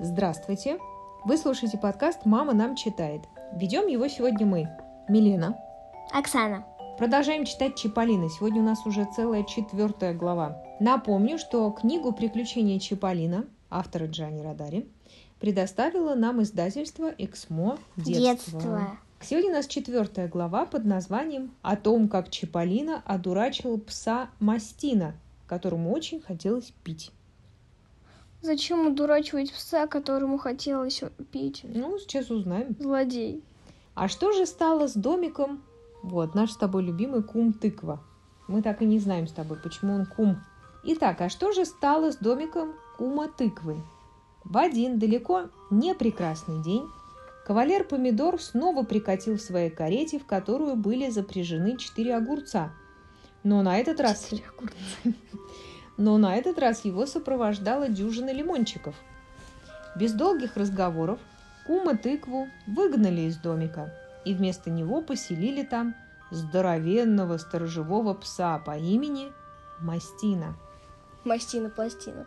Здравствуйте! Вы слушаете подкаст «Мама нам читает». Ведем его сегодня мы, Милена. Оксана. Продолжаем читать Чиполлино. Сегодня у нас уже целая четвертая глава. Напомню, что книгу «Приключения Чиполлино» автора Джани Радари предоставило нам издательство «Эксмо. Детство». Детство. Сегодня у нас четвертая глава под названием «О том, как Чиполлино одурачил пса Мастина, которому очень хотелось пить». Зачем удурачивать пса, которому хотелось пить? Ну, сейчас узнаем. Злодей. А что же стало с домиком? Вот, наш с тобой любимый кум тыква. Мы так и не знаем с тобой, почему он кум. Итак, а что же стало с домиком кума тыквы? В один далеко не прекрасный день кавалер Помидор снова прикатил в своей карете, в которую были запряжены четыре огурца. Но на этот раз... Но на этот раз его сопровождала дюжина лимончиков. Без долгих разговоров кума тыкву выгнали из домика, и вместо него поселили там здоровенного сторожевого пса по имени Мастина. Мастина-пластина.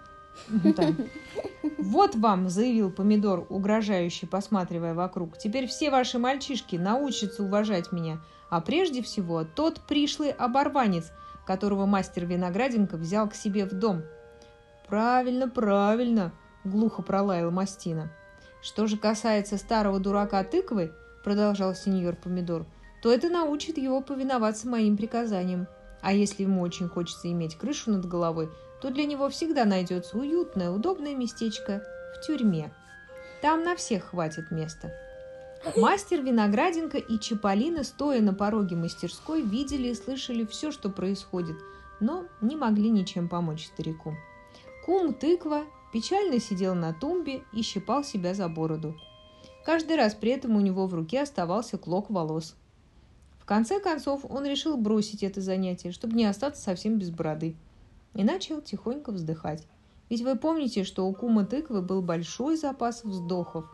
Ну, так. Вот вам, заявил помидор, угрожающе посматривая вокруг. Теперь все ваши мальчишки научатся уважать меня. А прежде всего тот пришлый оборванец, которого мастер Винограденко взял к себе в дом. Правильно, правильно, глухо пролаял Мастина. Что же касается старого дурака тыквы, продолжал сеньор Помидор, то это научит его повиноваться моим приказаниям. А если ему очень хочется иметь крышу над головой, то для него всегда найдется уютное, удобное местечко в тюрьме. Там на всех хватит места. Мастер Винограденко и Чиполлино, стоя на пороге мастерской, видели и слышали все, что происходит, но не могли ничем помочь старику. Кум Тыква печально сидел на тумбе и щипал себя за бороду. Каждый раз при этом у него в руке оставался клок волос. В конце концов он решил бросить это занятие, чтобы не остаться совсем без бороды – и начал тихонько вздыхать. Ведь вы помните, что у кума тыквы был большой запас вздохов.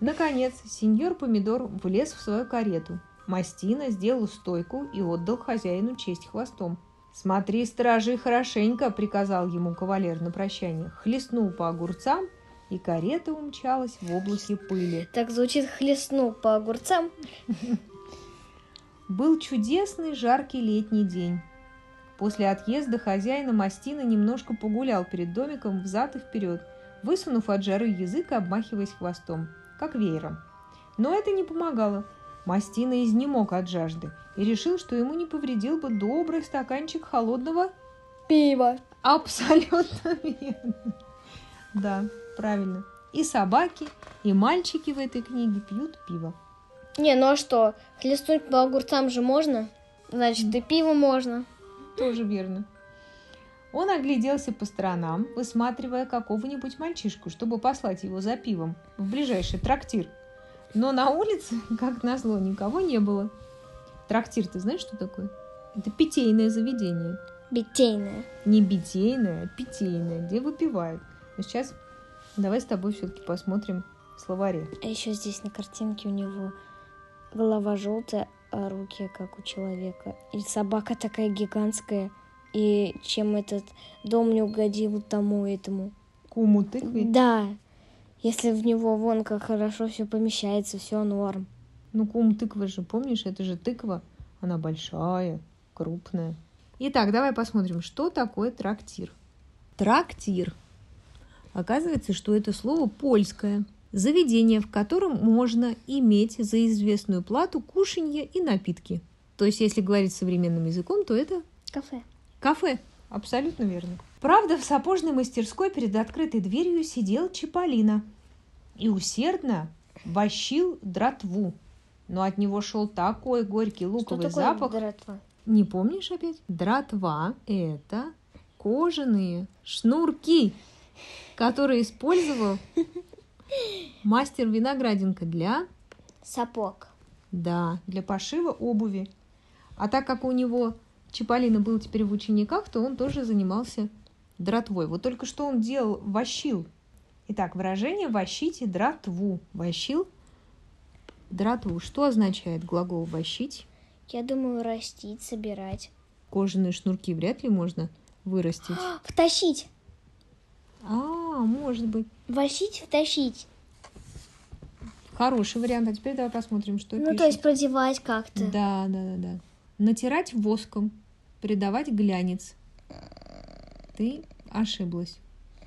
Наконец, сеньор Помидор влез в свою карету. Мастина сделал стойку и отдал хозяину честь хвостом. «Смотри, стражи, хорошенько!» – приказал ему кавалер на прощание. Хлестнул по огурцам, и карета умчалась в облаке пыли. Так звучит хлестнул по огурцам. Был чудесный жаркий летний день. После отъезда хозяина Мастина немножко погулял перед домиком взад и вперед, высунув от жары язык и обмахиваясь хвостом, как веером. Но это не помогало. Мастина изнемог от жажды и решил, что ему не повредил бы добрый стаканчик холодного Пиво. Абсолютно верно. Да, правильно. И собаки, и мальчики в этой книге пьют пиво. Не, ну а что? Хлестнуть по огурцам же можно? Значит, и пиво можно. Тоже верно. Он огляделся по сторонам, высматривая какого-нибудь мальчишку, чтобы послать его за пивом в ближайший трактир. Но на улице, как назло, никого не было. Трактир, ты знаешь, что такое? Это питейное заведение. Битейное. Не битейное, а питейное, где выпивают. Но сейчас давай с тобой все-таки посмотрим в словаре. А еще здесь на картинке у него голова желтая, а руки как у человека. И собака такая гигантская. И чем этот дом не угодил тому этому. Куму тыквы? Да. Если в него вон как хорошо все помещается, все норм. Ну, кум тыквы же, помнишь, это же тыква. Она большая, крупная. Итак, давай посмотрим, что такое трактир. Трактир. Оказывается, что это слово польское. Заведение, в котором можно иметь за известную плату кушанье и напитки. То есть, если говорить современным языком, то это Кафе. Кафе. Абсолютно верно. Правда, в сапожной мастерской перед открытой дверью сидел Чиполлино и усердно вощил дратву. Но от него шел такой горький Что луковый такое запах. дратва? Не помнишь опять? Дратва – это кожаные шнурки, которые использовал мастер Винограденко для, Сапог. да, для пошива обуви. А так как у него Чиполлино был теперь в учениках, то он тоже занимался дратвой. Вот только что он делал, вощил. Итак, выражение «вощите дратву». Вощил дратву. Что означает глагол «вощить»? Я думаю, растить, собирать. Кожаные шнурки вряд ли можно вырастить. Втащить. А, может быть. Вощить, втащить. Хороший вариант. А теперь давай посмотрим, что Ну, пишет. то есть продевать как-то. Да, да, да, да. Натирать воском, придавать глянец. Ты ошиблась.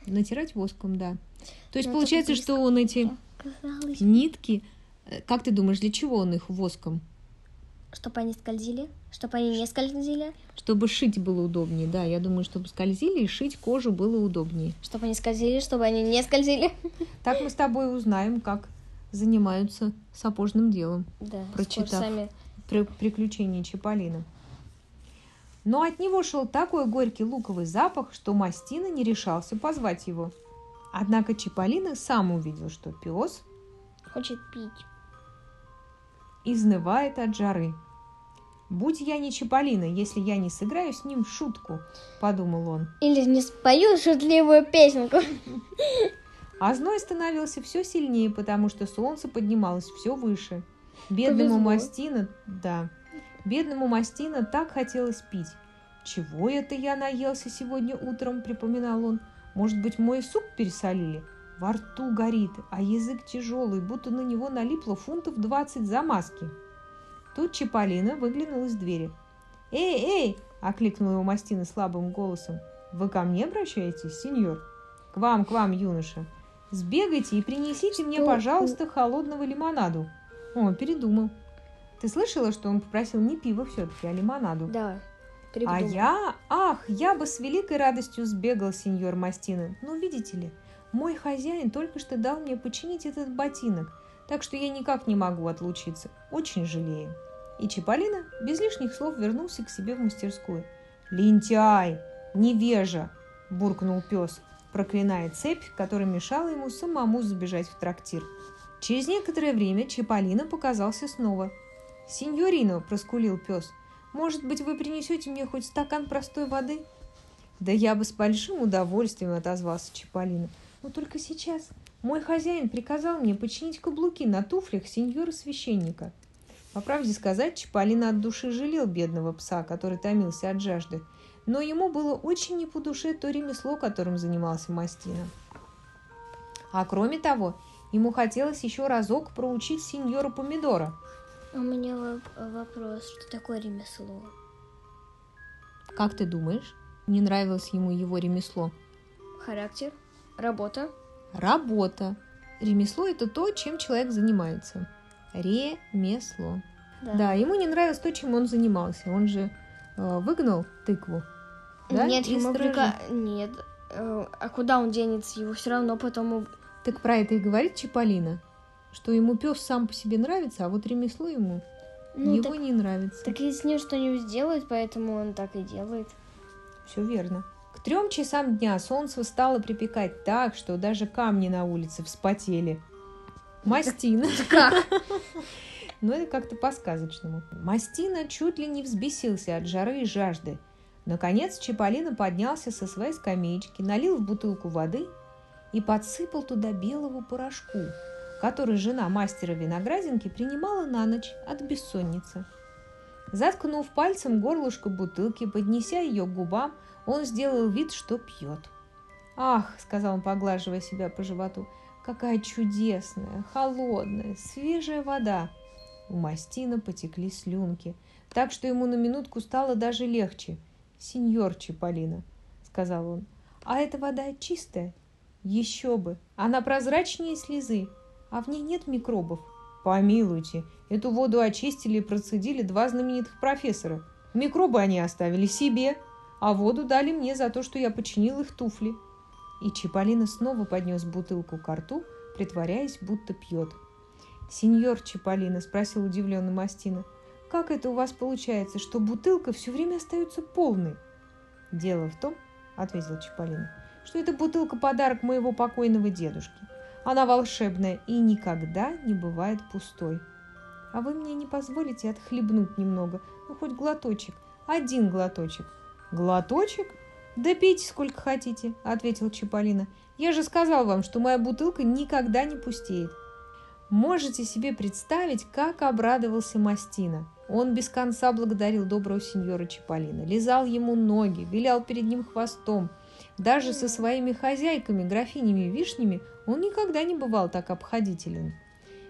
Натирать воском, да. То есть Ну, это получается, что он эти Казалось. нитки, э, как ты думаешь, для чего он их воском? Чтобы они скользили, чтобы они не скользили, Чтобы шить было удобнее, да. Я думаю, чтобы скользили и шить кожу было удобнее. чтобы они скользили, чтобы они не скользили. Так мы с тобой узнаем, как занимаются сапожным делом. Да, Прочитав. сами. при- приключения Чиполлино. Но от него шел такой горький луковый запах, что Мастина не решался позвать его. Однако Чиполлино сам увидел, что пес Хочет пить. изнывает от жары. «Будь я не Чиполлино, если я не сыграю с ним шутку», – подумал он. Или не спою шутливую песенку. А зной становился все сильнее, потому что солнце поднималось все выше. Бедному Повезло. Мастина, да, бедному Мастина так хотелось пить. «Чего это я наелся сегодня утром?» – припоминал он. «Может быть, мой суп пересолили? Во рту горит, а язык тяжелый, будто на него налипло фунтов двадцать замазки». Тут Чиполлино выглянул из двери. «Эй, эй!» – окликнул его Мастина слабым голосом. «Вы ко мне обращаетесь, сеньор?» «К вам, к вам, юноша!» Сбегайте и принесите мне, Что? пожалуйста, холодного лимонаду. О, передумал. Ты слышала, что он попросил не пиво все-таки, а лимонаду? Да. А передумала. я, ах, я бы с великой радостью сбегал, сеньор Мастина. Ну, видите ли, мой хозяин только что дал мне починить этот ботинок, так что я никак не могу отлучиться. Очень жалею. И Чиполлино без лишних слов вернулся к себе в мастерскую. «Лентяй! Невежа!» – буркнул пес, проклиная цепь, которая мешала ему самому забежать в трактир. Через некоторое время Чиполлино показался снова. «Синьорино!» – проскулил пес. «Может быть, вы принесете мне хоть стакан простой воды?» «Да я бы с большим удовольствием отозвался Чиполлино. Но только сейчас мой хозяин приказал мне починить каблуки на туфлях сеньора-священника». По правде сказать, Чиполлино от души жалел бедного пса, который томился от жажды, но ему было очень не по душе то ремесло, которым занимался Мастина. А кроме того, ему хотелось еще разок проучить сеньора Помидора. У меня воп- вопрос, что такое ремесло? Как ты думаешь, не нравилось ему его ремесло? Характер? Работа? Работа. Ремесло – это то, чем человек занимается. Ремесло. Да, ему не нравилось то, чем он занимался. Он же э, выгнал тыкву. Да? Нет, из ему прика... Нет. Э, А куда он денется? Его все равно потом... Так про это и говорит Чиполлино, что ему пес сам по себе нравится, а вот ремесло ему Ну, его так, не нравится. так и с ним что-нибудь сделает, поэтому он так и делает. Все верно. К трем часам дня солнце стало припекать так, что даже камни на улице вспотели. Мастина. Как? Но это как-то по-сказочному. Мастина чуть ли не взбесился от жары и жажды. Наконец Чиполлино поднялся со своей скамеечки, налил в бутылку воды и подсыпал туда белого порошку, который жена мастера виноградинки принимала на ночь от бессонницы. Заткнув пальцем горлышко бутылки, поднеся ее к губам, он сделал вид, что пьет. «Ах!» — сказал он, поглаживая себя по животу. «Какая чудесная, холодная, свежая вода!» У Мастина потекли слюнки, так что ему на минутку стало даже легче. «Сеньор Чиполлино», — сказал он, — «а эта вода чистая?» «Еще бы! Она прозрачнее слезы, а в ней нет микробов». «Помилуйте, эту воду очистили и процедили два знаменитых профессора. Микробы они оставили себе, а воду дали мне за то, что я починил их туфли». И Чиполлино снова поднес бутылку к рту, притворяясь, будто пьет. «Сеньор Чиполлино», — спросил удивленный Мастина, — «как это у вас получается, что бутылка все время остается полной?» «Дело в том», — ответил Чиполлино, — «что эта бутылка — подарок моего покойного дедушки. Она волшебная и никогда не бывает пустой. А вы мне не позволите отхлебнуть немного, ну хоть глоточек, один глоточек». «Глоточек? Да пейте сколько хотите», — ответил Чиполлино. «Я же сказал вам, что моя бутылка никогда не пустеет». Можете себе представить, как обрадовался Мастина. Он без конца благодарил доброго сеньора Чиполлино, лизал ему ноги, вилял перед ним хвостом, Даже со своими хозяйками, графинями Вишнями, он никогда не бывал так обходителен.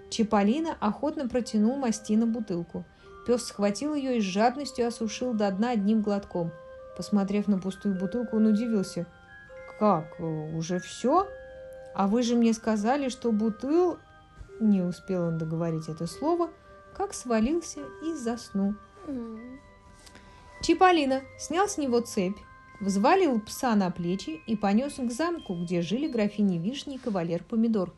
Чиполлино охотно протянул Мастина бутылку. Пес схватил ее и с жадностью осушил до дна одним глотком. Посмотрев на пустую бутылку, он удивился. «Как? Уже все? А вы же мне сказали, что бутыл...» Не успел он договорить это слово, как свалился и заснул. Чиполлино снял с него цепь, взвалил пса на плечи и понес к замку, где жили графини Вишни и кавалер Помидор.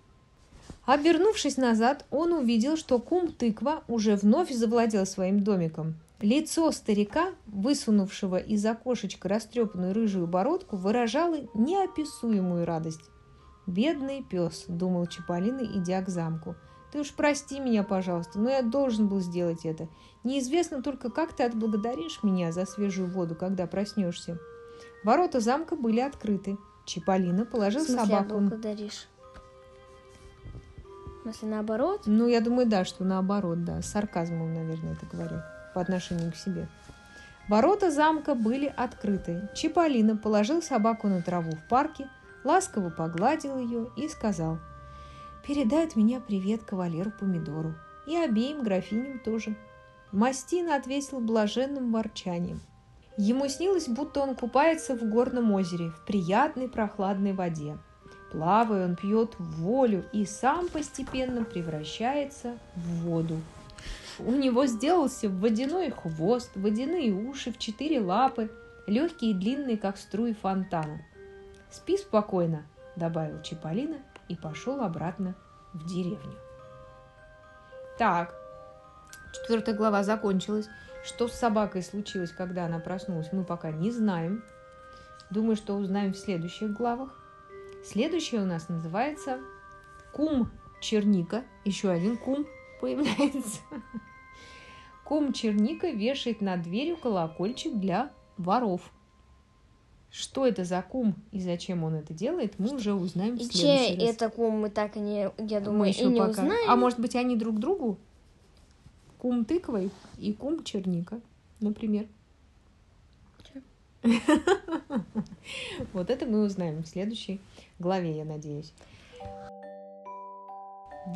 Обернувшись назад, он увидел, что кум тыква уже вновь завладел своим домиком. Лицо старика, высунувшего из окошечка растрепанную рыжую бородку, выражало неописуемую радость. «Бедный пес», — думал Чаполина, идя к замку. «Ты уж прости меня, пожалуйста, но я должен был сделать это. Неизвестно только, как ты отблагодаришь меня за свежую воду, когда проснешься». Ворота замка были открыты. Чиполлино положил В смысле, собаку. благодаришь? В смысле, наоборот? Ну, я думаю, да, что наоборот, да. С сарказмом, наверное, это говорю. По отношению к себе. Ворота замка были открыты. Чиполлино положил собаку на траву в парке, ласково погладил ее и сказал «Передай от меня привет кавалеру Помидору и обеим графиням тоже». Мастина ответил блаженным ворчанием. Ему снилось, будто он купается в горном озере, в приятной прохладной воде. Плавая, он пьет волю и сам постепенно превращается в воду. У него сделался водяной хвост, водяные уши в четыре лапы, легкие и длинные, как струи фонтана. «Спи спокойно», — добавил Чиполлино и пошел обратно в деревню. Так, четвертая глава закончилась. Что с собакой случилось, когда она проснулась, мы пока не знаем. Думаю, что узнаем в следующих главах. Следующая у нас называется Кум Черника. Еще один кум появляется. Кум Черника вешает над дверью колокольчик для воров. Что это за кум и зачем он это делает, мы уже узнаем в И следующий чей раз. это кум, мы так и не, я Мы думаю, и еще не пока- узнаем. А может быть, они друг другу? Кум тыквой и кум черника, например. Вот это мы узнаем в следующей главе, я надеюсь.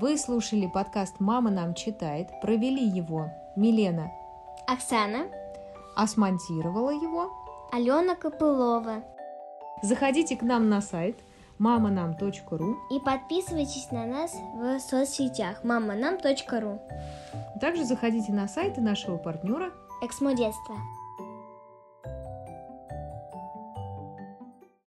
Вы слушали подкаст «Мама нам читает». Провели его Милена, Оксана, а смонтировала его. Алена Копылова. Заходите к нам на сайт маманам.ру. И подписывайтесь на нас в соцсетях маманам.ру. Также заходите на сайты нашего партнера Эксмо детства.